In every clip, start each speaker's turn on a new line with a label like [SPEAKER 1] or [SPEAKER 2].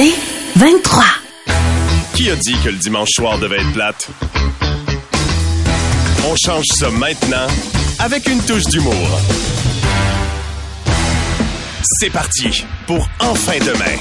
[SPEAKER 1] C'est 23.
[SPEAKER 2] Qui a dit que le dimanche soir devait être plate? On change ça maintenant avec une touche d'humour. C'est parti pour Enfin demain.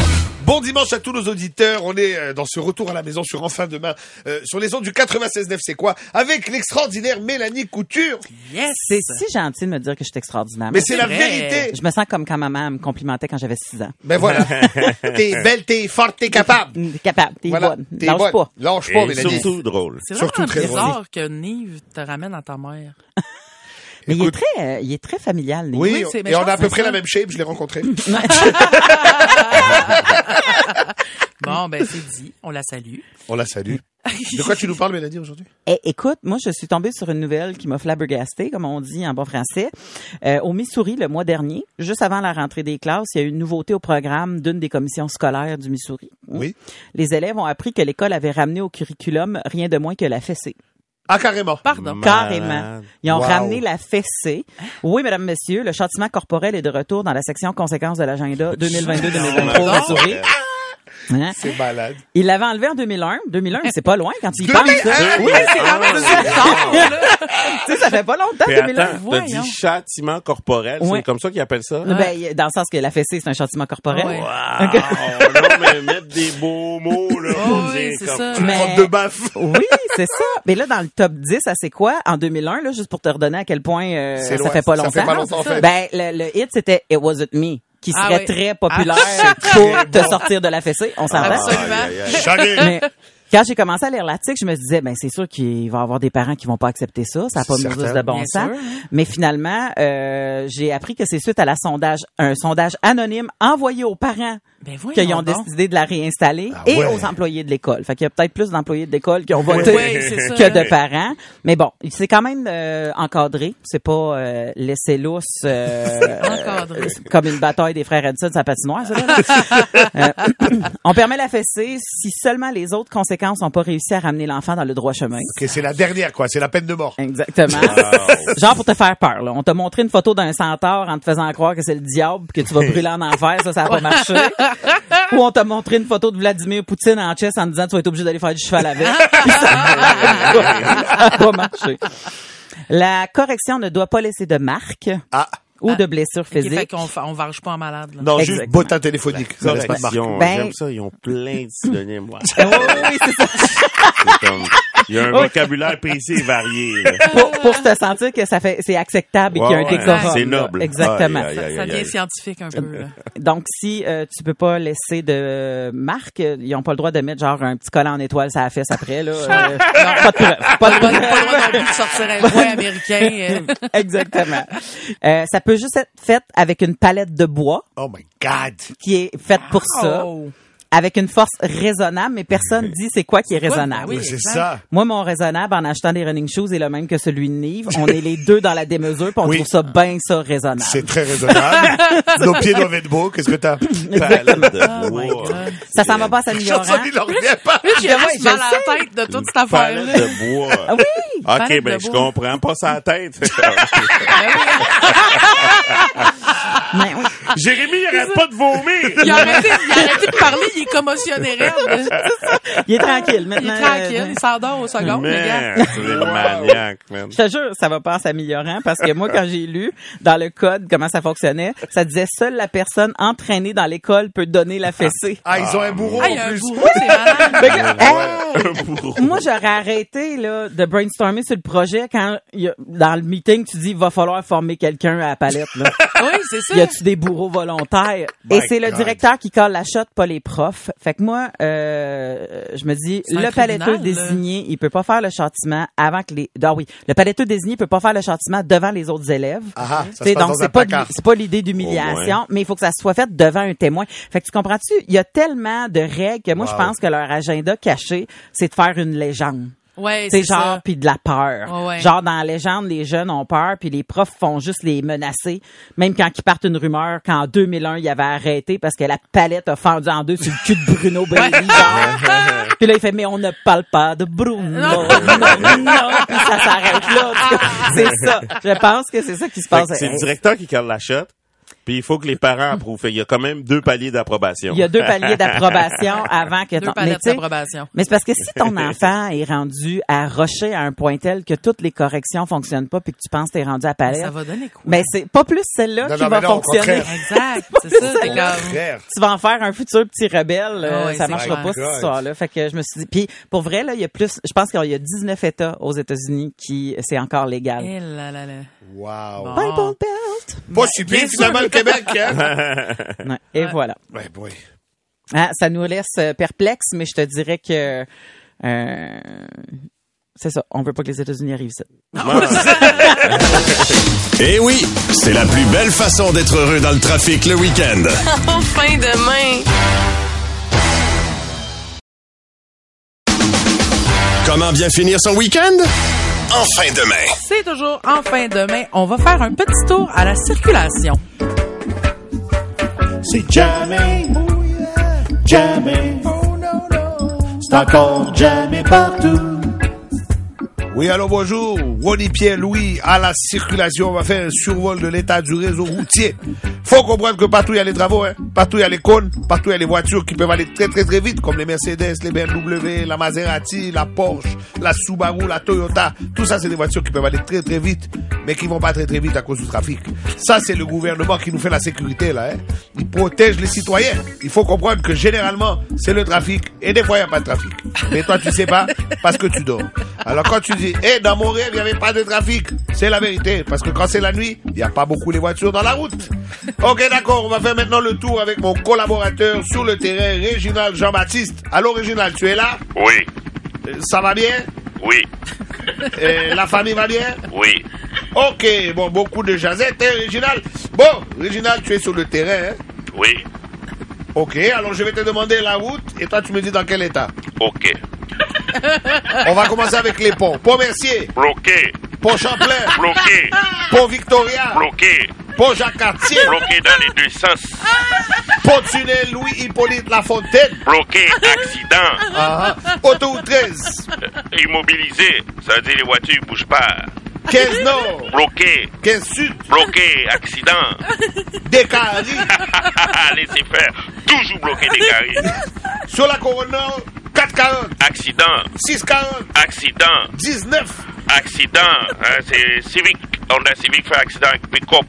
[SPEAKER 3] Bon dimanche à tous nos auditeurs. On est euh, dans ce retour à la maison sur Enfin Demain, euh, sur les ondes du 96.9, c'est quoi? Avec l'extraordinaire Mélanie Couture.
[SPEAKER 4] Yes!
[SPEAKER 5] C'est si gentil de me dire que je suis extraordinaire.
[SPEAKER 3] Mais c'est la
[SPEAKER 4] vrai.
[SPEAKER 3] vérité.
[SPEAKER 5] Je me sens comme quand ma maman me complimentait quand j'avais 6 ans.
[SPEAKER 3] Ben voilà. t'es belle, t'es forte, t'es capable.
[SPEAKER 5] T'es capable, t'es
[SPEAKER 3] Voilà.
[SPEAKER 5] bonne.
[SPEAKER 3] T'es
[SPEAKER 5] Lâche
[SPEAKER 3] bonne.
[SPEAKER 5] pas.
[SPEAKER 3] Lâche pas,
[SPEAKER 6] Et
[SPEAKER 3] Mélanie.
[SPEAKER 6] surtout drôle.
[SPEAKER 4] C'est
[SPEAKER 3] Surtout
[SPEAKER 4] vraiment
[SPEAKER 3] très
[SPEAKER 4] bizarre que Nive te ramène à ta mère.
[SPEAKER 5] Mais il est très, euh, il est très familial. Nick.
[SPEAKER 3] Oui,
[SPEAKER 4] Oui, c'est- mais
[SPEAKER 3] et on a à peu
[SPEAKER 4] c'est
[SPEAKER 3] près
[SPEAKER 4] ça.
[SPEAKER 3] la même shape, je l'ai rencontré.
[SPEAKER 4] Bon, c'est dit. On la salue.
[SPEAKER 3] On la salue. De quoi tu nous parles, Mélanie, aujourd'hui?
[SPEAKER 5] Eh, écoute, moi, je suis tombée sur une nouvelle qui m'a flabbergasté, comme on dit en bon français. Euh, au Missouri, le mois dernier, juste avant la rentrée des classes, il y a eu une nouveauté au programme d'une des commissions scolaires du Missouri.
[SPEAKER 3] Oui.
[SPEAKER 5] Les élèves ont appris que l'école avait ramené au curriculum rien de moins que la fessée.
[SPEAKER 3] Ah, carrément.
[SPEAKER 4] Pardon.
[SPEAKER 5] Carrément. Ils ont
[SPEAKER 3] Wow.
[SPEAKER 5] ramené la fessée. Oui, mesdames, messieurs, le châtiment corporel est de retour dans la section conséquences de l'agenda 2022-2023 au
[SPEAKER 6] Pardon.
[SPEAKER 5] Missouri. Hein?
[SPEAKER 3] C'est malade.
[SPEAKER 5] Il l'avait enlevé en 2001. 2001, c'est pas loin quand tu y penses.
[SPEAKER 3] 2001?
[SPEAKER 5] ça. Oui, c'est
[SPEAKER 6] Ah, ouais.
[SPEAKER 5] tu sais, ça fait pas longtemps,
[SPEAKER 6] Puis
[SPEAKER 5] 2001.
[SPEAKER 6] attends, t'as
[SPEAKER 4] voyons.
[SPEAKER 6] dit châtiment corporel,
[SPEAKER 5] Ouais.
[SPEAKER 6] c'est comme ça qu'ils appellent ça?
[SPEAKER 5] Ben, dans le sens que la fessée, c'est un châtiment corporel.
[SPEAKER 4] Ouais.
[SPEAKER 6] Wow, non, mais mettre des beaux mots, là,
[SPEAKER 4] Oh, oui, c'est
[SPEAKER 6] comme-
[SPEAKER 4] ça.
[SPEAKER 5] Mais-
[SPEAKER 3] de baffe.
[SPEAKER 5] Oui, c'est ça. Mais là, dans le top 10, ça c'est quoi? En 2001, là, juste pour te redonner à quel point euh, ça
[SPEAKER 3] loin.
[SPEAKER 5] fait pas
[SPEAKER 3] Ça
[SPEAKER 5] longtemps.
[SPEAKER 3] fait pas longtemps, en fait.
[SPEAKER 5] Ben, le, le hit, c'était It Wasn't Me, qui
[SPEAKER 4] Ah
[SPEAKER 5] serait
[SPEAKER 4] oui.
[SPEAKER 5] très populaire
[SPEAKER 3] Ah,
[SPEAKER 5] pour te
[SPEAKER 3] bon.
[SPEAKER 5] sortir de la fessée. On s'entend?
[SPEAKER 4] Absolument.
[SPEAKER 5] Mais quand j'ai commencé à lire l'article, je me disais, ben c'est sûr qu'il va y avoir des parents qui vont pas accepter ça, ça n'a pas de de bon sens.
[SPEAKER 4] sûr, hein.
[SPEAKER 5] Mais finalement, euh, j'ai appris que c'est suite à la sondage, un sondage anonyme envoyé aux parents
[SPEAKER 4] Ben
[SPEAKER 5] qu'ils ont
[SPEAKER 4] donc.
[SPEAKER 5] décidé de la réinstaller
[SPEAKER 3] Ah
[SPEAKER 5] et
[SPEAKER 3] ouais.
[SPEAKER 5] aux employés de l'école. Fait qu'il y a peut-être plus d'employés de l'école qui ont voté
[SPEAKER 4] ça.
[SPEAKER 5] que de parents. Mais bon, c'est quand même euh, encadré. C'est pas euh, laissé lousse euh, euh, comme une bataille des frères Edson sa patinoire. Ça. Euh, on permet la fessée si seulement les autres conséquences n'ont pas réussi à ramener l'enfant dans le droit chemin.
[SPEAKER 3] Ok, c'est la dernière, quoi. C'est la peine de mort.
[SPEAKER 5] Exactement. Genre pour te faire peur. Là. On t'a montré une photo d'un centaure en te faisant croire que c'est le diable que tu vas brûler en enfer. Ça, ça n'a pas marché. Ou on t'a montré une photo de Vladimir Poutine en chess en disant tu vas être obligé d'aller faire du cheval avec. Ça n'a pas marché. La correction ne doit pas laisser de marques
[SPEAKER 3] Ah.
[SPEAKER 5] Ou de blessures
[SPEAKER 4] Ok, fait
[SPEAKER 5] physiques.
[SPEAKER 4] qu'on on varge pas en malade. Là.
[SPEAKER 3] Non, juste
[SPEAKER 5] Exactement.
[SPEAKER 3] bottin téléphonique. Ça laisse pas de marque.
[SPEAKER 6] Correction,
[SPEAKER 5] Ben-
[SPEAKER 6] j'aime ça, ils ont plein de synonymes. ouais.
[SPEAKER 5] Oui, oui, c'est ça.
[SPEAKER 6] C'est comme- Il y a un vocabulaire précis et varié.
[SPEAKER 5] Pour, pour te sentir que ça fait, c'est acceptable et qu'il y a un décorum.
[SPEAKER 6] C'est
[SPEAKER 5] là.
[SPEAKER 6] noble.
[SPEAKER 5] Exactement.
[SPEAKER 4] Ça, ça devient scientifique un peu. Là.
[SPEAKER 5] Donc, si euh, tu peux pas laisser de marque, ils ont pas le droit de mettre genre un petit collant en étoile sur la fesse après là. Euh, non, pas de preuve. Pas
[SPEAKER 4] Pas pas le droit non plus de sortir un point américain. euh.
[SPEAKER 5] Exactement. Euh, ça peut juste être fait avec une palette de bois
[SPEAKER 3] Oh my God.
[SPEAKER 5] qui est faite pour ça. Avec une force raisonnable, mais personne dit c'est quoi qui est raisonnable.
[SPEAKER 4] Ah oui.
[SPEAKER 3] C'est ça.
[SPEAKER 5] Moi, mon raisonnable en achetant des running shoes est le même que celui de Nive. On est les deux dans la démesure, puis on
[SPEAKER 3] Oui.
[SPEAKER 5] trouve ça bien ça raisonnable.
[SPEAKER 3] C'est très raisonnable. Nos pieds doivent être beaux. Qu'est-ce que t'as?
[SPEAKER 4] Oh.
[SPEAKER 5] Ça s'en va pas à s'améliorant.
[SPEAKER 3] Chanson, il en revient pas.
[SPEAKER 4] J'ai
[SPEAKER 5] Ouais,
[SPEAKER 4] juste
[SPEAKER 5] je
[SPEAKER 4] mal à la tête de toute cette affaire-là.
[SPEAKER 6] Palette de bois.
[SPEAKER 5] Ah oui!
[SPEAKER 6] OK, ben je comprends. Pas sa tête.
[SPEAKER 5] Mais oui.
[SPEAKER 6] Jérémy, il arrête pas de vomir.
[SPEAKER 4] Il a arrêté, il a arrêté de parler, il est commotionné raide.
[SPEAKER 5] Il est tranquille
[SPEAKER 4] Il
[SPEAKER 5] maintenant.
[SPEAKER 4] est tranquille, il s'endort au second.
[SPEAKER 6] Man, c'est des maniaques, man.
[SPEAKER 5] Je te jure, ça va pas en s'améliorant parce que moi, quand j'ai lu dans le code comment ça fonctionnait, ça disait seule la personne entraînée dans l'école peut donner la fessée.
[SPEAKER 3] Ah, ils ont un bourreau
[SPEAKER 4] Ah, il un bourreau, c'est malade.
[SPEAKER 5] Hey!
[SPEAKER 6] Un bourreau.
[SPEAKER 5] Moi, j'aurais arrêté là, de brainstormer sur le projet quand il y a- dans le meeting, tu dis il va falloir former quelqu'un à la palette. Là.
[SPEAKER 4] Oui, c'est ça.
[SPEAKER 5] Y a-tu des bourreaux volontaires? Et c'est le directeur qui colle la shot, pas les profs. Fait que moi, euh, je me dis, le paletteux désigné, il peut pas faire le châtiment avant que les... Ah oui, le paletteux désigné peut pas faire le châtiment devant les autres élèves.
[SPEAKER 3] Ah, ah, ça se passe
[SPEAKER 5] donc c'est pas c'est pas l'idée d'humiliation,
[SPEAKER 6] moins.
[SPEAKER 5] mais il faut que ça soit fait devant un témoin. Fait que tu comprends-tu? Il y a tellement de règles que moi je pense que leur agenda caché, c'est de faire une légende.
[SPEAKER 4] Ouais,
[SPEAKER 5] C'est
[SPEAKER 4] c'est
[SPEAKER 5] genre puis de la peur.
[SPEAKER 4] Ouais, ouais.
[SPEAKER 5] Genre dans la légende, les jeunes ont peur puis les profs font juste les menacer. Même quand ils partent une rumeur qu'en 2001 il avait arrêté parce que la palette a fendu en deux sur le cul de Bruno Bailey. genre. puis là il fait mais on ne parle pas de Bruno. Non, non. Puis ça s'arrête là. En tout cas, C'est ça. Je pense que c'est ça qui se passe.
[SPEAKER 6] C'est le directeur qui colle la shot. Puis il faut que les parents approuvent. Il y a quand même deux paliers d'approbation.
[SPEAKER 5] Il y a deux paliers d'approbation avant que
[SPEAKER 4] Deux
[SPEAKER 5] ton... tu sais,
[SPEAKER 4] d'approbation.
[SPEAKER 5] Mais c'est parce que si ton enfant est rendu à rocher à un point tel que toutes les corrections fonctionnent pas puis que tu penses que t'es rendu à palette,
[SPEAKER 4] Ça va donner quoi?
[SPEAKER 5] ben c'est pas plus celle-là qui
[SPEAKER 3] non,
[SPEAKER 5] va
[SPEAKER 3] mais non,
[SPEAKER 5] fonctionner.
[SPEAKER 4] Exact, c'est ça. C'est comme...
[SPEAKER 5] Tu vas en faire un futur petit rebelle, euh,
[SPEAKER 4] Ah ouais,
[SPEAKER 5] ça marchera pas cette histoire-là. Fait que je me suis dit, puis pour vrai là, il y a plus, je pense qu'il y a 19 États aux États-Unis qui c'est encore légal.
[SPEAKER 4] Eh là là là.
[SPEAKER 3] Wow.
[SPEAKER 4] Bon.
[SPEAKER 5] Bible Belt.
[SPEAKER 3] Pas
[SPEAKER 4] Bien
[SPEAKER 3] pire
[SPEAKER 4] sûr.
[SPEAKER 3] finalement le Québec, hein?
[SPEAKER 5] Ouais, et voilà.
[SPEAKER 3] Ouais, boy.
[SPEAKER 5] Ah, ça nous laisse euh, perplexes, mais je te dirais que euh, c'est ça. On veut pas que les États-Unis arrivent ici.
[SPEAKER 2] Eh oui, c'est la plus belle façon d'être heureux dans le trafic le week-end.
[SPEAKER 1] Enfin demain.
[SPEAKER 2] Comment bien finir son week-end? En fin demain.
[SPEAKER 4] C'est toujours en fin de mai. On va faire un petit tour à la circulation.
[SPEAKER 7] C'est jamais, jamais. C'est encore jamais partout.
[SPEAKER 3] Oui, alors bonjour. Ronnie Pierre Louis à la circulation. On va faire un survol de l'état du réseau routier. Faut comprendre que partout il y a les travaux, hein. Partout il y a les cônes, partout il y a les voitures qui peuvent aller très très très vite, comme les Mercedes, les BMW, la Maserati, la Porsche, la Subaru, la Toyota. Tout ça, c'est des voitures qui peuvent aller très très vite, mais qui vont pas très très vite à cause du trafic. Ça, c'est le gouvernement qui nous fait la sécurité, là, hein. Il protège les citoyens. Il faut comprendre que généralement, c'est le trafic, et des fois, il n'y a pas de trafic. Mais toi, tu sais pas, parce que tu dors. Alors quand tu dis, eh, dans mon rêve, il n'y avait pas de trafic, c'est la vérité. Parce que quand c'est la nuit, il n'y a pas beaucoup les voitures dans la route. Ok, d'accord, on va faire maintenant le tour avec mon collaborateur sur le terrain, Réginald Jean-Baptiste. Allô, Réginald, tu es là?
[SPEAKER 6] Oui,
[SPEAKER 3] Euh, Ça va bien?
[SPEAKER 6] Oui,
[SPEAKER 3] Euh, La famille va bien?
[SPEAKER 6] Oui.
[SPEAKER 3] Ok, bon, beaucoup de jazette, hein, Réginald? Bon, Réginald, tu es sur le terrain, hein?
[SPEAKER 6] Oui,
[SPEAKER 3] Ok, alors je vais te demander la route, et toi, tu me dis dans quel état.
[SPEAKER 6] OK.
[SPEAKER 3] On va commencer avec les ponts. Pont Mercier,
[SPEAKER 6] Bloqué,
[SPEAKER 3] Pont Champlain,
[SPEAKER 6] bloqué,
[SPEAKER 3] Pont Victoria,
[SPEAKER 6] bloqué,
[SPEAKER 3] Pont Jacques-Cartier,
[SPEAKER 6] bloqué dans les deux sens.
[SPEAKER 3] Pont Tunnel Louis-Hippolyte Lafontaine,
[SPEAKER 6] Bloqué, accident,
[SPEAKER 3] ah, ah, Autoroute 13,
[SPEAKER 6] immobilisé. Ça veut dire les voitures bougent pas.
[SPEAKER 3] 15 Nord,
[SPEAKER 6] Bloqué,
[SPEAKER 3] 15 Sud,
[SPEAKER 6] bloqué, accident.
[SPEAKER 3] Descaries,
[SPEAKER 6] Laissez faire. Toujours bloqué des carrés.
[SPEAKER 3] sur la Couronne Nord, 440,
[SPEAKER 6] Accident,
[SPEAKER 3] 640,
[SPEAKER 6] accident,
[SPEAKER 3] 19,
[SPEAKER 6] accident. Hein, c'est Civic. Honda Civic fait accident avec pick-up.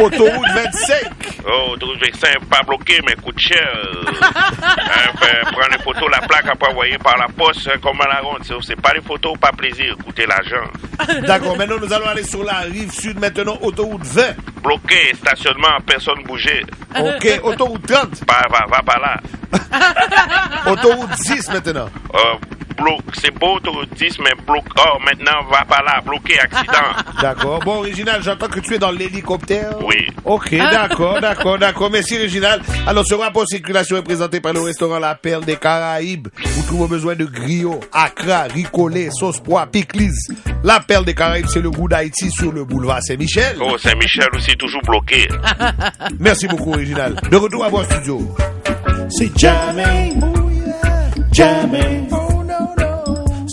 [SPEAKER 3] Autoroute 25,
[SPEAKER 6] Oh, 12 25, pas bloqué, mais coûte cher. hein, prendre les photos, la plaque après envoyer par la poste, hein, comme à la ronde. C'est- pas les photos, pas plaisir. Coûtez l'argent.
[SPEAKER 3] D'accord, maintenant nous allons aller sur la rive sud, maintenant autoroute 20,
[SPEAKER 6] Bloqué, stationnement, personne bouger.
[SPEAKER 3] ok, autoroute 30,
[SPEAKER 6] Pas, va, va par là.
[SPEAKER 3] autoroute 10 maintenant,
[SPEAKER 6] Euh, bloc, c'est beau, autoroute 10, mais bloc. Oh, maintenant, va par là. Bloqué, accident.
[SPEAKER 3] d'accord. Bon, Réginal, j'entends que tu es dans l'hélicoptère.
[SPEAKER 6] Oui.
[SPEAKER 3] Ok, d'accord, d'accord, d'accord. Merci, Réginal. Alors, ce rapport circulation est présenté par le restaurant La Perle des Caraïbes. Vous trouvez besoin de griots, accra, ricolé, sauce pois, piclis. La Perle des Caraïbes, c'est le goût d'Haïti sur le boulevard Saint-Michel.
[SPEAKER 6] Oh, Saint-Michel aussi, toujours bloqué.
[SPEAKER 3] Merci beaucoup, Réginal. De retour à vos studios.
[SPEAKER 7] C'est jamais, jamais.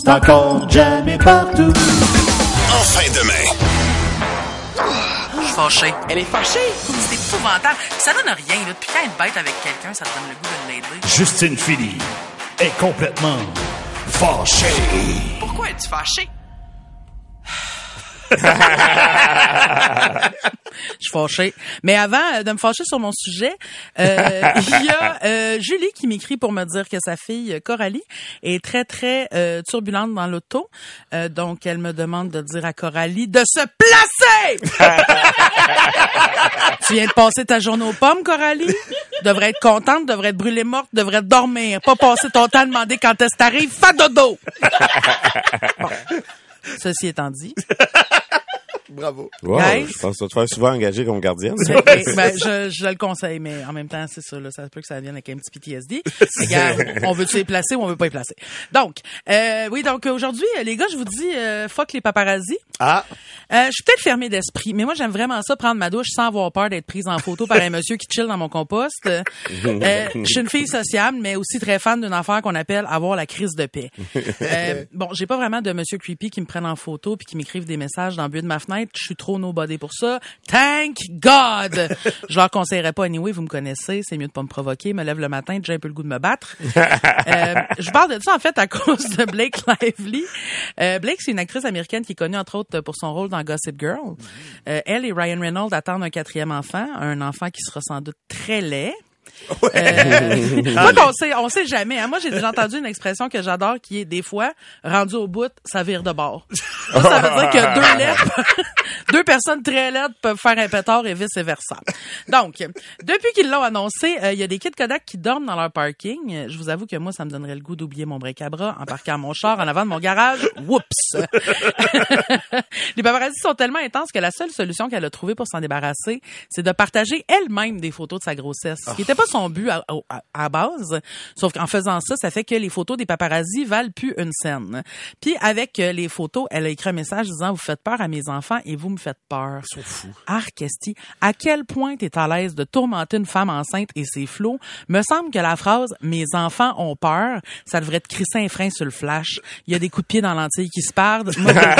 [SPEAKER 7] C'est encore jamais partout.
[SPEAKER 2] En fin demain.
[SPEAKER 4] Je suis fâchée. Elle est fâchée? C'est épouvantable. Ça donne rien, là. Puis quand elle bête avec quelqu'un, ça te donne le goût de l'aider?
[SPEAKER 7] Justine Philly est complètement fâchée.
[SPEAKER 4] Pourquoi es-tu fâchée? Je suis fâchée. Mais avant euh, de me fâcher sur mon sujet, euh, il y a euh, Julie qui m'écrit pour me dire que sa fille euh, Coralie est très très euh, turbulente dans l'auto. Donc elle me demande de dire à Coralie de se placer. tu viens de passer ta journée aux pommes, Coralie? Tu devrais être contente, devrais être brûlée morte, devrais dormir, pas passer ton temps à demander quand est-ce t'arrives. Bon. Ceci étant dit,
[SPEAKER 3] Bravo.
[SPEAKER 6] Wow,
[SPEAKER 4] Guys?
[SPEAKER 6] je pense que tu vas te faire souvent engager comme gardienne.
[SPEAKER 4] Ben, ben, ben, je, je le conseille, mais en même temps, c'est ça, là, ça se peut que ça vienne avec un petit PTSD. Regarde, on veut-tu les placer ou on veut pas les placer? Donc, euh, oui, donc aujourd'hui, les gars, je vous dis, euh, fuck les paparazzi.
[SPEAKER 3] Ah,
[SPEAKER 4] Euh, je suis peut-être fermée d'esprit, mais moi j'aime vraiment ça prendre ma douche sans avoir peur d'être prise en photo par un monsieur qui chill dans mon compost. Euh, je suis une fille sociable, mais aussi très fan d'une affaire qu'on appelle avoir la crise de paix. Euh, bon, j'ai pas vraiment de monsieur creepy qui me prenne en photo puis qui m'écrivent des messages dans le but de ma fenêtre. Je suis trop nobody pour ça. Thank God. Je leur conseillerais pas anyway. Vous me connaissez, c'est mieux de pas me provoquer. Me lève le matin, j'ai un peu le goût de me battre. Euh, je parle de ça en fait à cause de Blake Lively. Euh, Blake, c'est une actrice américaine qui est connue entre autres pour son rôle dans Gossip Girl. Euh, elle et Ryan Reynolds attendent un quatrième enfant, un enfant qui sera sans doute très laid. Euh, moi, on sait, on sait jamais. hein. Moi, j'ai déjà entendu une expression que j'adore qui est des fois, rendu au bout, ça vire de bord. Ça, ça veut dire que deux lettres, deux personnes très laides peuvent faire un pétard et vice versa. Donc, depuis qu'ils l'ont annoncé, euh, il y a des kids Kodak qui dorment dans leur parking. Je vous avoue que moi, ça me donnerait le goût d'oublier mon break à bras en parquant mon char en avant de mon garage. Whoops! les paparazzi sont tellement intenses que la seule solution qu'elle a trouvée pour s'en débarrasser, c'est de partager elle-même des photos de sa grossesse. Ce qui n'était pas son but à, à, à base. Sauf qu'en faisant ça, ça fait que les photos des paparazzi valent plus une scène. Puis avec euh, les photos, elle a écrit un message disant, vous faites peur à mes enfants et vous me faites peur. Ils sont fous. Arcesti, à quel point t'es à l'aise de tourmenter une femme enceinte et ses flots? Me semble que la phrase « mes enfants ont peur », ça devrait te crisser un frein sur le flash. Il y a des coups de pied dans l'antille qui se perdent. Moi, je veux dire,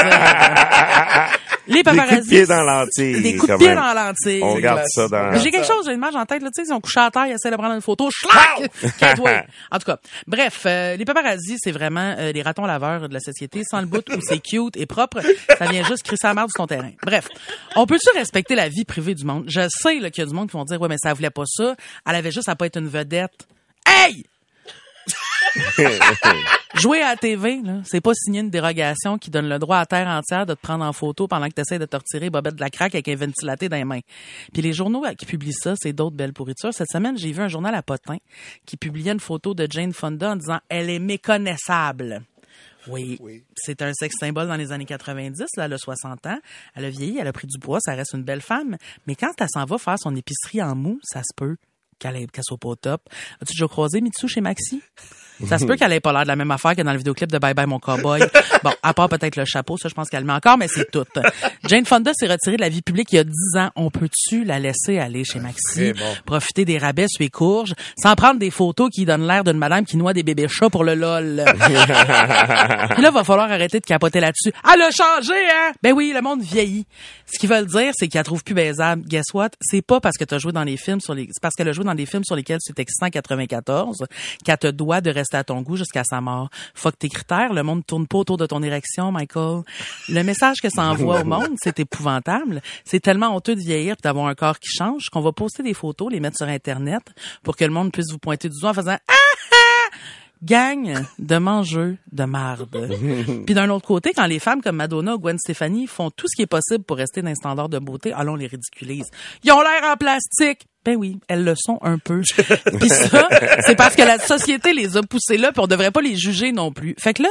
[SPEAKER 4] les
[SPEAKER 8] Des coups de
[SPEAKER 4] paparazzi.
[SPEAKER 8] pied dans l'antille.
[SPEAKER 4] Des coups de pied dans l'antille.
[SPEAKER 8] On regarde ça dans...
[SPEAKER 4] J'ai quelque chose, j'ai une image en tête, là, tu sais, ils ont couché à terre, ils essaient de prendre une photo, schlac! En tout cas, bref, euh, les paparazzi, c'est vraiment euh, les ratons laveurs de la société, sans le bout où c'est cute et propre, ça vient juste crisser la merde sur ton terrain. Bref, on peut-tu respecter la vie privée du monde? Je sais qu'il y a du monde qui vont dire, ouais, mais ça voulait pas ça, elle avait juste à pas être une vedette. Hey! Jouer à la TV, là, c'est pas signer une dérogation qui donne le droit à terre entière de te prendre en photo pendant que tu essaies de te retirer bobette de la craque avec un ventilaté dans les mains. Puis les journaux qui publient ça, c'est d'autres belles pourritures. Cette semaine, j'ai vu un journal à potin qui publiait une photo de Jane Fonda en disant « Elle est méconnaissable ». Oui, c'est un sexe symbole dans les années 90. Là, elle a 60 ans. Elle a vieilli, elle a pris du poids, ça reste une belle femme. Mais quand elle s'en va faire son épicerie en mou, ça se peut qu'elle qu'elle soit pas au top. As-tu déjà croisé Mitsu chez Maxi? Ça se peut qu'elle ait pas l'air de la même affaire que dans le vidéoclip de Bye Bye Mon Cowboy. Bon, à part peut-être le chapeau, ça je pense qu'elle le met encore, mais c'est tout. Jane Fonda s'est retirée de la vie publique il y a 10 ans. On peut-tu la laisser aller chez Maxi, profiter des rabais sur les courges, sans prendre des photos qui donnent l'air d'une madame qui noie des bébés chats pour le lol? Puis là, va falloir arrêter de capoter là-dessus. Elle a changé, hein? Ben oui, le monde vieillit. Ce qu'ils veulent dire, c'est qu'elle trouve plus baisable. Guess what? C'est pas parce que tu as joué dans les films sur les, c'est parce qu'elle a joué dans des films sur lesquels c'est excitant en 94 qu'elle te doit de rester à ton goût jusqu'à sa mort. Fuck tes critères, le monde tourne pas autour de ton érection, Michael. Le message que ça envoie au monde, c'est épouvantable. C'est tellement honteux de vieillir et d'avoir un corps qui change qu'on va poster des photos, les mettre sur Internet pour que le monde puisse vous pointer du doigt en faisant ah ah! gang de mangeux de marde. Puis d'un autre côté, quand les femmes comme Madonna ou Gwen Stefani font tout ce qui est possible pour rester dans un standard de beauté, allons les ridiculise. Ils ont l'air en plastique. Ben oui, elles le sont un peu. Puis ça, c'est parce que la société les a poussées là, puis on devrait pas les juger non plus. Fait que là,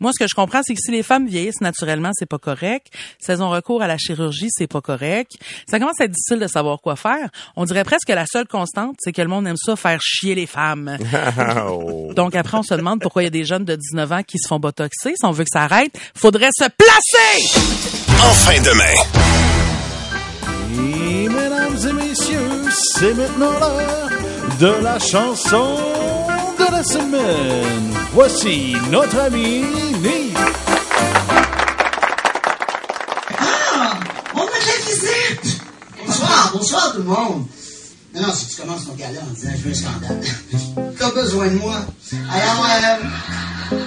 [SPEAKER 4] moi, ce que je comprends, c'est que si les femmes vieillissent naturellement, c'est pas correct. Si elles ont recours à la chirurgie, c'est pas correct. Ça commence à être difficile de savoir quoi faire. On dirait presque que la seule constante, c'est que le monde aime ça faire chier les femmes.
[SPEAKER 8] Oh.
[SPEAKER 4] Donc après, on se demande pourquoi il y a des jeunes de 19 ans qui se font botoxer. Si on veut que ça arrête, faudrait se placer!
[SPEAKER 2] En fin de main.
[SPEAKER 7] Et mesdames et messieurs, c'est maintenant l'heure de la chanson de la semaine. Voici notre ami Nick.
[SPEAKER 9] On a de la visite! Bonsoir, bonsoir tout le monde. Non, non, si tu commences ton gala en disant je veux un scandale, t'as besoin de moi. Alors, euh,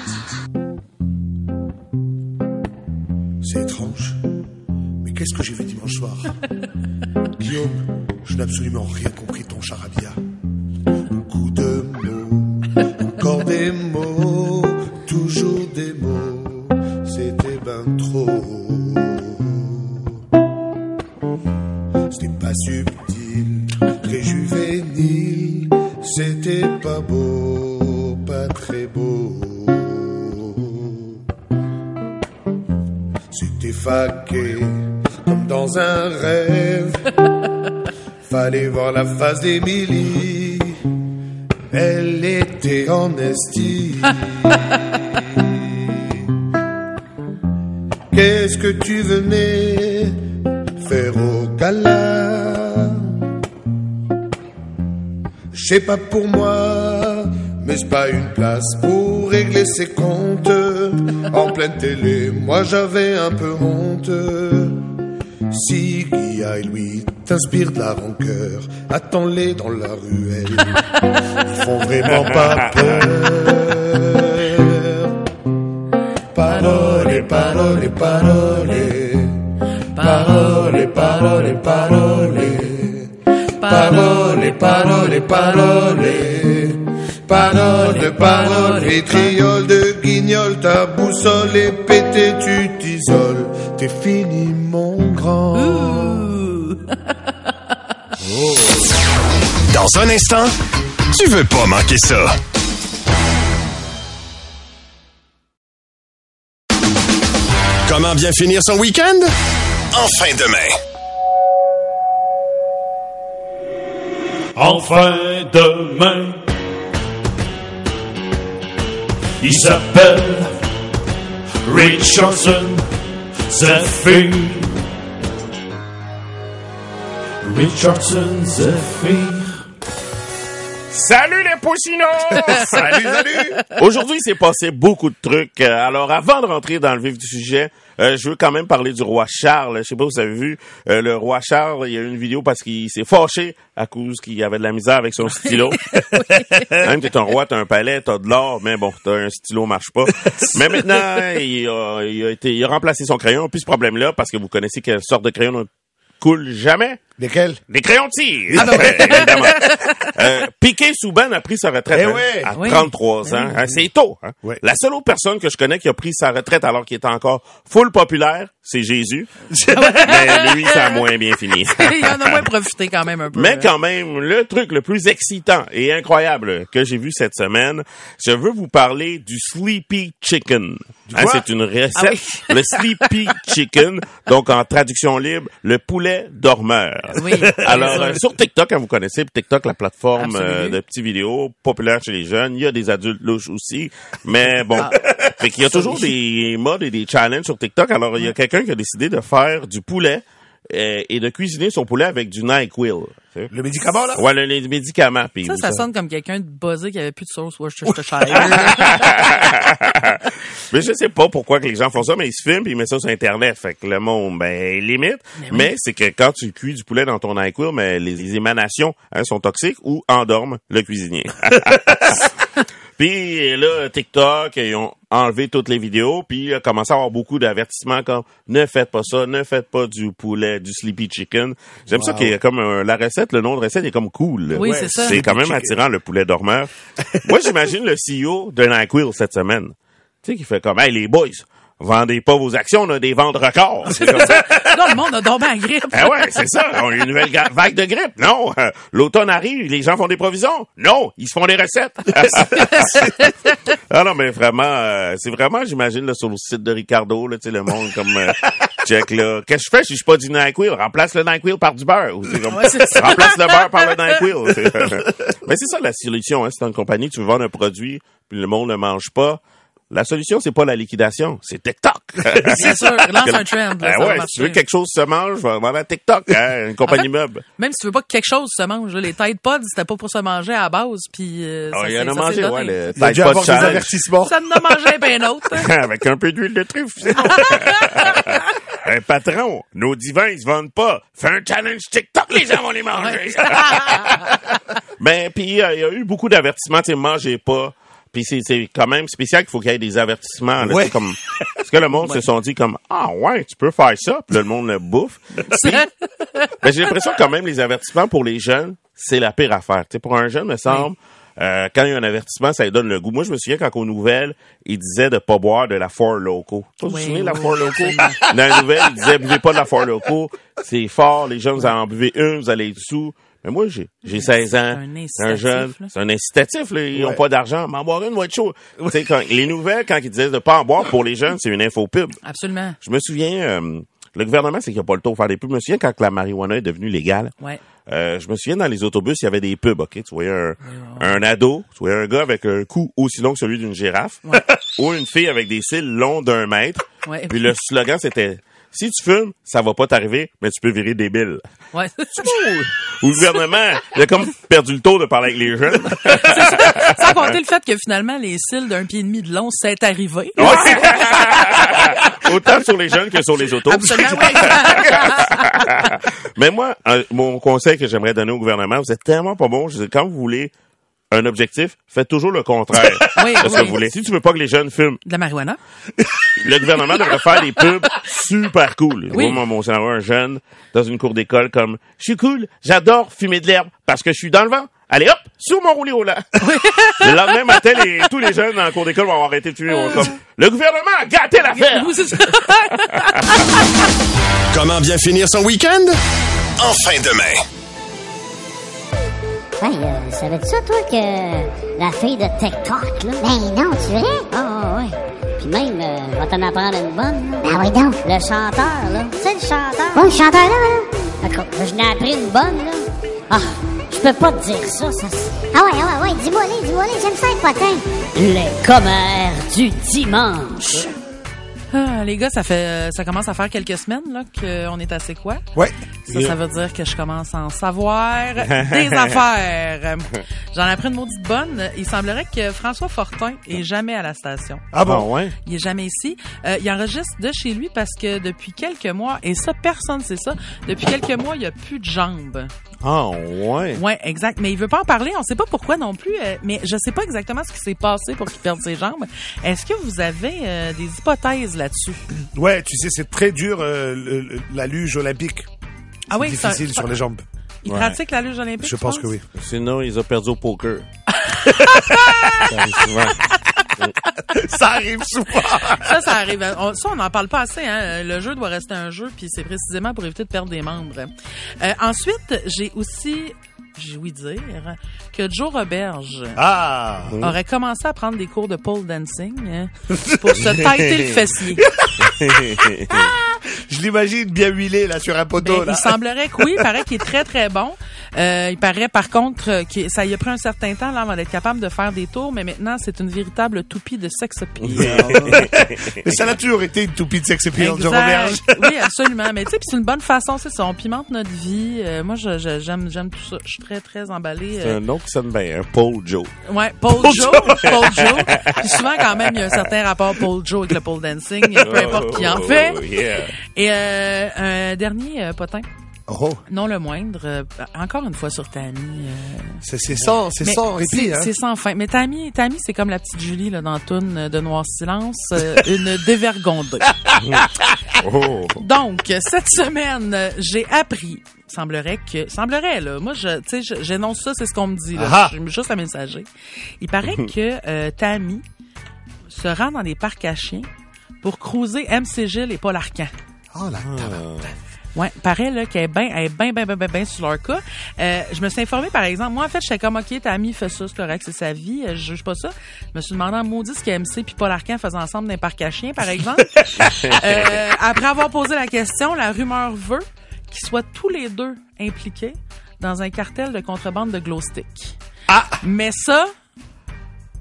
[SPEAKER 3] C'est étrange. Mais qu'est-ce que j'ai vu absolument rien compris ton charabia. Beaucoup de mots, encore des mots, toujours des mots. C'était ben trop. C'était pas subtil, très. C'était pas beau, pas très beau. C'était faqué, comme dans un rêve. Fallait voir la face d'Émilie. Elle était en esti. Qu'est-ce que tu venais faire au gala? Je sais pas pour moi, mais c'est pas une place pour régler ses comptes. En pleine télé, moi j'avais un peu honte. Si Guilla et lui t'inspirent de la rancœur, attends-les dans la ruelle. Ils font vraiment pas peur. Parole, parole, parole. Parole, parole, parole. Parole, parole, parole. Parole, parole, vitriol de guignol, ta boussole est pétée, tu t'isoles. T'es fini, mon grand.
[SPEAKER 2] Dans un instant, tu veux pas manquer ça. Comment bien finir son week-end? Enfin demain.
[SPEAKER 7] Enfin demain. Il s'appelle Richardson Zephyr. Richardson Zephyr.
[SPEAKER 6] Salut les poussinots!
[SPEAKER 3] Salut, salut!
[SPEAKER 6] Aujourd'hui, il s'est passé beaucoup de trucs. Euh, Alors, avant de rentrer dans le vif du sujet, euh, je veux quand même parler du roi Charles. Je sais pas si vous avez vu, euh, le roi Charles, il y a eu une vidéo parce qu'il s'est fâché à cause qu'il avait de la misère avec son stylo. Même t'es un roi, t'as un palais, t'as de l'or, mais bon, t'as un stylo, marche pas. mais maintenant, il a, il a été, il a remplacé son crayon. Plus ce problème-là, parce que vous connaissez quelle sorte de crayon ne coule jamais.
[SPEAKER 3] Lesquels?
[SPEAKER 6] Des crayons de tir. Ouais, évidemment. Euh, Piquet Souban a pris sa retraite
[SPEAKER 3] Eh
[SPEAKER 6] hein, à
[SPEAKER 4] Oui.
[SPEAKER 6] 33 ans. Hein, c'est tôt. Hein. La seule autre personne que je connais qui a pris sa retraite alors qu'il était encore full populaire, c'est Jésus. Mais lui, ça a moins bien fini.
[SPEAKER 4] Il en a moins profité quand même un peu.
[SPEAKER 6] Mais
[SPEAKER 4] hein.
[SPEAKER 6] quand même, le truc le plus excitant et incroyable que j'ai vu cette semaine, je veux vous parler du Sleepy Chicken. Hein, c'est une recette,
[SPEAKER 4] Ah oui.
[SPEAKER 6] le Sleepy Chicken, donc en traduction libre, le poulet dormeur.
[SPEAKER 4] Oui,
[SPEAKER 6] Alors, euh, sur TikTok, hein, vous connaissez TikTok, la plateforme euh, de petites vidéos populaire chez les jeunes. Il y a des adultes louches aussi, mais bon.
[SPEAKER 4] Ah.
[SPEAKER 6] Fait qu'il y a toujours des modes et des challenges sur TikTok. Alors, il y a quelqu'un qui a décidé de faire du poulet euh, et de cuisiner son poulet avec du NyQuil.
[SPEAKER 3] Le médicament, là?
[SPEAKER 6] Ouais, le, les médicaments.
[SPEAKER 4] Ça, ça sonne comme quelqu'un de buzzé qui avait plus de sauce Worcestershire.
[SPEAKER 6] mais je sais pas pourquoi que les gens font ça, mais ils se filment puis ils mettent ça sur Internet. Fait que le monde, ben, limite. Mais, c'est que quand tu cuis du poulet dans ton NyQuil, mais les, les émanations hein, sont toxiques ou endorment le cuisinier. Puis là, TikTok, ils ont enlevé toutes les vidéos, puis il a commencé à avoir beaucoup d'avertissements comme ne faites pas ça, ne faites pas du poulet, du sleepy chicken. J'aime ça qu'il y a comme un- la recette, le nom de recette est comme cool.
[SPEAKER 4] Oui, c'est ça.
[SPEAKER 6] C'est quand même attirant le poulet dormeur. Moi, j'imagine le CEO de NyQuil cette semaine. Tu sais, qui fait comme hey les boys, vendez pas vos actions, on a des ventes records. C'est comme ça.
[SPEAKER 4] Là, le monde a tombé en grippe.
[SPEAKER 6] Ah ouais, c'est ça. On a une nouvelle vague de grippe. Non. Euh, L'automne arrive, les gens font des provisions. Non, ils se font des recettes. ah non, mais vraiment, euh, c'est vraiment, j'imagine, là, sur le site de Ricardo, là, tu sais, le monde comme euh, check là. Qu'est-ce que je fais si je suis pas du NyQuil? Remplace le NyQuil par du beurre. Ou c'est comme,
[SPEAKER 4] Ouais,
[SPEAKER 6] remplace le beurre par le NyQuil. Mais c'est ça la solution. Hein, c'est une compagnie, tu veux vendre un produit, puis le monde ne mange pas. La solution, c'est pas la liquidation, c'est TikTok.
[SPEAKER 4] C'est sûr. Lance un trend. là, va
[SPEAKER 6] ouais, si tu veux que quelque chose se mange, va vendre à TikTok, hein, une compagnie meuble.
[SPEAKER 4] Même si tu veux pas que quelque chose se mange, les Tide Pods, c'était pas pour se manger à la base, puis euh,
[SPEAKER 6] Ah,
[SPEAKER 4] ça
[SPEAKER 6] il y en a
[SPEAKER 4] ça
[SPEAKER 6] mangé, ouais, le Tide Pod Challenge.
[SPEAKER 3] avertissements.
[SPEAKER 4] Ça en a mangé ben autre.
[SPEAKER 6] Avec un peu d'huile de truffe. Un patron, nos divins, ils se vendent pas. Fais un challenge TikTok, les gens vont les manger. ben, puis euh, il y a eu beaucoup d'avertissements, tu sais, mangez pas. Puis c'est c'est quand même spécial qu'il faut qu'il y ait des avertissements. Là,
[SPEAKER 3] Ouais.
[SPEAKER 6] comme, parce que le monde se sont dit comme ah ouais tu peux faire ça puis là, le monde le bouffe. Puis, ben, j'ai l'impression que quand même les avertissements pour les jeunes c'est la pire affaire. Tu sais, pour un jeune me semble euh, quand il y a un avertissement ça lui donne le goût. Moi je me souviens quand aux nouvelles il disait de pas boire de la Four Loco. Vous vous
[SPEAKER 4] Oui,
[SPEAKER 6] souvenez de la
[SPEAKER 4] oui,
[SPEAKER 6] Four Loco? Dans la nouvelle il disait buvez pas de la Four Loco c'est fort les jeunes vous en buvez une vous allez être sous. Mais moi, j'ai, j'ai 16 ans.
[SPEAKER 4] un
[SPEAKER 6] C'est un jeune. C'est un incitatif, là. Ils ont
[SPEAKER 3] Ouais.
[SPEAKER 6] pas d'argent. M'en boire une va être chaud. Tu sais, quand, les nouvelles, quand ils disaient de pas en boire pour les jeunes, c'est une infopub.
[SPEAKER 4] Absolument.
[SPEAKER 6] Je me souviens, euh, le gouvernement, c'est qu'il n'a pas le temps de faire des pubs. Je me souviens quand la marijuana est devenue légale.
[SPEAKER 4] Ouais.
[SPEAKER 6] Euh, je me souviens dans les autobus, il y avait des pubs, ok? Tu voyais un, un ado, tu voyais un gars avec un cou aussi long que celui d'une girafe, ou une fille avec des cils longs d'un mètre,
[SPEAKER 4] Ouais.
[SPEAKER 6] Puis le slogan, c'était si tu fumes, ça va pas t'arriver, mais tu peux virer débile.
[SPEAKER 4] Ouais.
[SPEAKER 6] Ou le gouvernement, il a comme perdu le tour de parler avec les jeunes.
[SPEAKER 4] Sans compter le fait que finalement, les cils d'un pied et demi de long, c'est arrivé.
[SPEAKER 6] Autant sur les jeunes que sur les autos.
[SPEAKER 4] Absolument.
[SPEAKER 6] Mais moi, un- mon conseil que j'aimerais donner au gouvernement, vous êtes tellement pas bon, je dis, quand vous voulez un objectif, faites toujours le contraire
[SPEAKER 4] Oui,
[SPEAKER 6] de ce que
[SPEAKER 4] oui.
[SPEAKER 6] vous voulez? Si tu veux pas que les jeunes fument,
[SPEAKER 4] De la marijuana.
[SPEAKER 6] le gouvernement devrait faire des pubs super cool.
[SPEAKER 4] Oui.
[SPEAKER 6] Moi, mon scénario, un jeune dans une cour d'école comme « Je suis cool, j'adore fumer de l'herbe parce que je suis dans le vent. Allez hop, sur mon roulis roulant. Le lendemain matin, les- tous les jeunes dans la cour d'école vont avoir arrêté de fumer. Ils vont comme « Le gouvernement a gâté l'affaire!
[SPEAKER 2] Comment bien finir son week-end? En fin de main.
[SPEAKER 10] Hey, euh, savais-tu ça, toi, que la fille de TikTok, là? Ben non, tu vrai? Ah, ouais. Puis même, euh, vais t'en apprendre une bonne. Ben oui donc. Le chanteur, là. Tu sais, le chanteur? Oh, le chanteur, là, là. D'accord, je n'ai appris une bonne, là. Ah, je peux pas te dire ça, ça. Ah ouais, ah ouais, ouais, dis-moi les, dis-moi les, j'aime ça être potin. Les commères du dimanche.
[SPEAKER 4] Ah, les gars, ça fait, euh, ça commence à faire quelques semaines là qu'on est assez quoi?
[SPEAKER 3] Ouais.
[SPEAKER 4] Ça, ça veut dire que je commence à en savoir des affaires. J'en ai appris une maudite bonne. Il semblerait que François Fortin est jamais à la station.
[SPEAKER 3] Ah bon?
[SPEAKER 6] ouais?
[SPEAKER 4] Il est jamais ici. Euh, il enregistre de chez lui parce que depuis quelques mois, et ça, personne ne sait ça, depuis quelques mois, il y a plus de jambes.
[SPEAKER 6] Ah ouais?
[SPEAKER 4] Ouais, exact. Mais il veut pas en parler. On sait pas pourquoi non plus. euh, mais je sais pas exactement ce qui s'est passé pour qu'il perde ses jambes. Est-ce que vous avez euh, des hypothèses là-dessus?
[SPEAKER 3] Ouais, tu sais, c'est très dur, euh, le- le- la luge olympique.
[SPEAKER 4] Ah oui,
[SPEAKER 3] c'est difficile sur les jambes.
[SPEAKER 4] Il
[SPEAKER 6] Ouais.
[SPEAKER 4] pratique la luge olympique?
[SPEAKER 3] Je pense que oui.
[SPEAKER 6] Sinon, ils ont perdu au poker. Ça arrive souvent.
[SPEAKER 3] Ça arrive souvent.
[SPEAKER 4] Ça, ça arrive. On- ça, on n'en parle pas assez. Hein. Le jeu doit rester un jeu, puis c'est précisément pour éviter de perdre des membres. Euh, ensuite, j'ai aussi, j'ai ouï dire, que Joe Roberge
[SPEAKER 3] Ah!
[SPEAKER 4] aurait commencé à prendre des cours de pole dancing hein, pour se tâter le fessier.
[SPEAKER 3] Je l'imagine bien huilé, là, sur un poteau,
[SPEAKER 4] Ben,
[SPEAKER 3] là.
[SPEAKER 4] il semblerait que oui, il paraît qu'il est très très bon. Euh, il paraît par contre euh, que ça y a pris un certain temps là, avant d'être capable de faire des tours, mais maintenant c'est une véritable toupie de sex appeal.
[SPEAKER 3] Mais ça a toujours été une toupie de sex appeal,
[SPEAKER 4] Exact.
[SPEAKER 3] Roberge.
[SPEAKER 4] Oui, absolument. Mais tu sais, c'est une bonne façon, c'est ça. On pimente notre vie. Euh, moi, j'aime, j'aime tout ça. Je suis très, très emballée.
[SPEAKER 6] C'est
[SPEAKER 4] euh,
[SPEAKER 6] un nom qui sonne bien, un Paul Joe.
[SPEAKER 4] Ouais, Paul Joe, Paul Joe. Puis souvent, quand même, il y a un certain rapport Paul Joe avec le pole dancing, peu importe qui en fait.
[SPEAKER 6] Oh, yeah.
[SPEAKER 4] Et euh, un dernier euh, potin,
[SPEAKER 3] Oh,
[SPEAKER 4] non le moindre, euh, encore une fois sur Tammy. euh,
[SPEAKER 3] c'est sans, c'est
[SPEAKER 4] mais
[SPEAKER 3] sans répit,
[SPEAKER 4] c'est-
[SPEAKER 3] hein.
[SPEAKER 4] C'est sans fin. Mais Tammy, Tammy c'est comme la petite Julie là, dans Toon de Noir Silence, euh, une dévergondée.
[SPEAKER 6] Oh.
[SPEAKER 4] Donc, cette semaine, j'ai appris, semblerait que, semblerait, là, moi, je, tu sais, j'énonce ça, c'est ce qu'on me dit, là.
[SPEAKER 3] Ah.
[SPEAKER 4] Je suis juste un messager. Il paraît que euh, Tammy se rend dans des parcs à chiens pour cruiser MC Gilles et Paul Arcan.
[SPEAKER 3] Oh là,
[SPEAKER 4] Ouais, paraît là qu'elle est bien, elle est bien, bien, bien, bien, bien sur leur cas. Euh, je me suis informée, par exemple, moi en fait, j'étais comme ok, Tammy fait ça, c'est correct, c'est sa vie, euh, je juge pas ça. Je me suis demandé en maudit ce qu'MC puis Paul Arcan faisaient ensemble dans les parcs à chiens, par exemple. Euh, après avoir posé la question, la rumeur veut qu'ils soient tous les deux impliqués dans un cartel de contrebande de glow stick.
[SPEAKER 3] Ah!
[SPEAKER 4] Mais ça,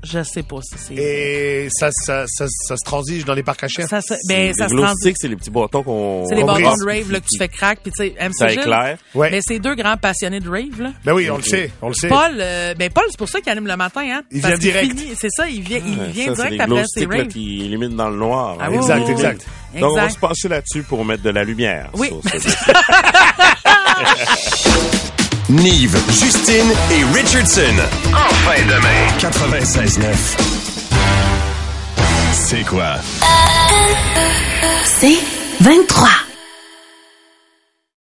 [SPEAKER 4] je sais pas si c'est.
[SPEAKER 3] Et ça, ça, ça, ça se transige dans les parcs à chiens.
[SPEAKER 4] Ça, se- ben, ça se
[SPEAKER 6] glow
[SPEAKER 4] trans-
[SPEAKER 6] sticks, c'est les petits bâtons qu'on...
[SPEAKER 4] C'est les
[SPEAKER 3] on
[SPEAKER 4] bâtons de rave là, que tu fais crack, puis tu sais, MC
[SPEAKER 6] Ça
[SPEAKER 4] Gilles,
[SPEAKER 6] éclaire.
[SPEAKER 3] Ouais.
[SPEAKER 4] Mais c'est deux grands passionnés de rave là.
[SPEAKER 3] Ben oui, on le sait, on le sait.
[SPEAKER 4] Paul, euh, ben Paul, c'est pour ça qu'il anime le matin, hein.
[SPEAKER 3] Il vient direct.
[SPEAKER 4] C'est ça, il vient, il
[SPEAKER 6] Ouais,
[SPEAKER 4] vient
[SPEAKER 6] ça, c'est
[SPEAKER 4] direct
[SPEAKER 6] les
[SPEAKER 4] après ses raves.
[SPEAKER 6] qui illuminent dans le noir.
[SPEAKER 4] Ah
[SPEAKER 6] hein.
[SPEAKER 4] oui,
[SPEAKER 3] Exact,
[SPEAKER 4] oui,
[SPEAKER 3] exact.
[SPEAKER 6] Donc, on va se pencher là-dessus pour mettre de la lumière.
[SPEAKER 4] Oui.
[SPEAKER 6] sur ce-
[SPEAKER 2] Nive, Justine et Richardson. En fin de main. 96.9. C'est quoi?
[SPEAKER 11] C'est 23.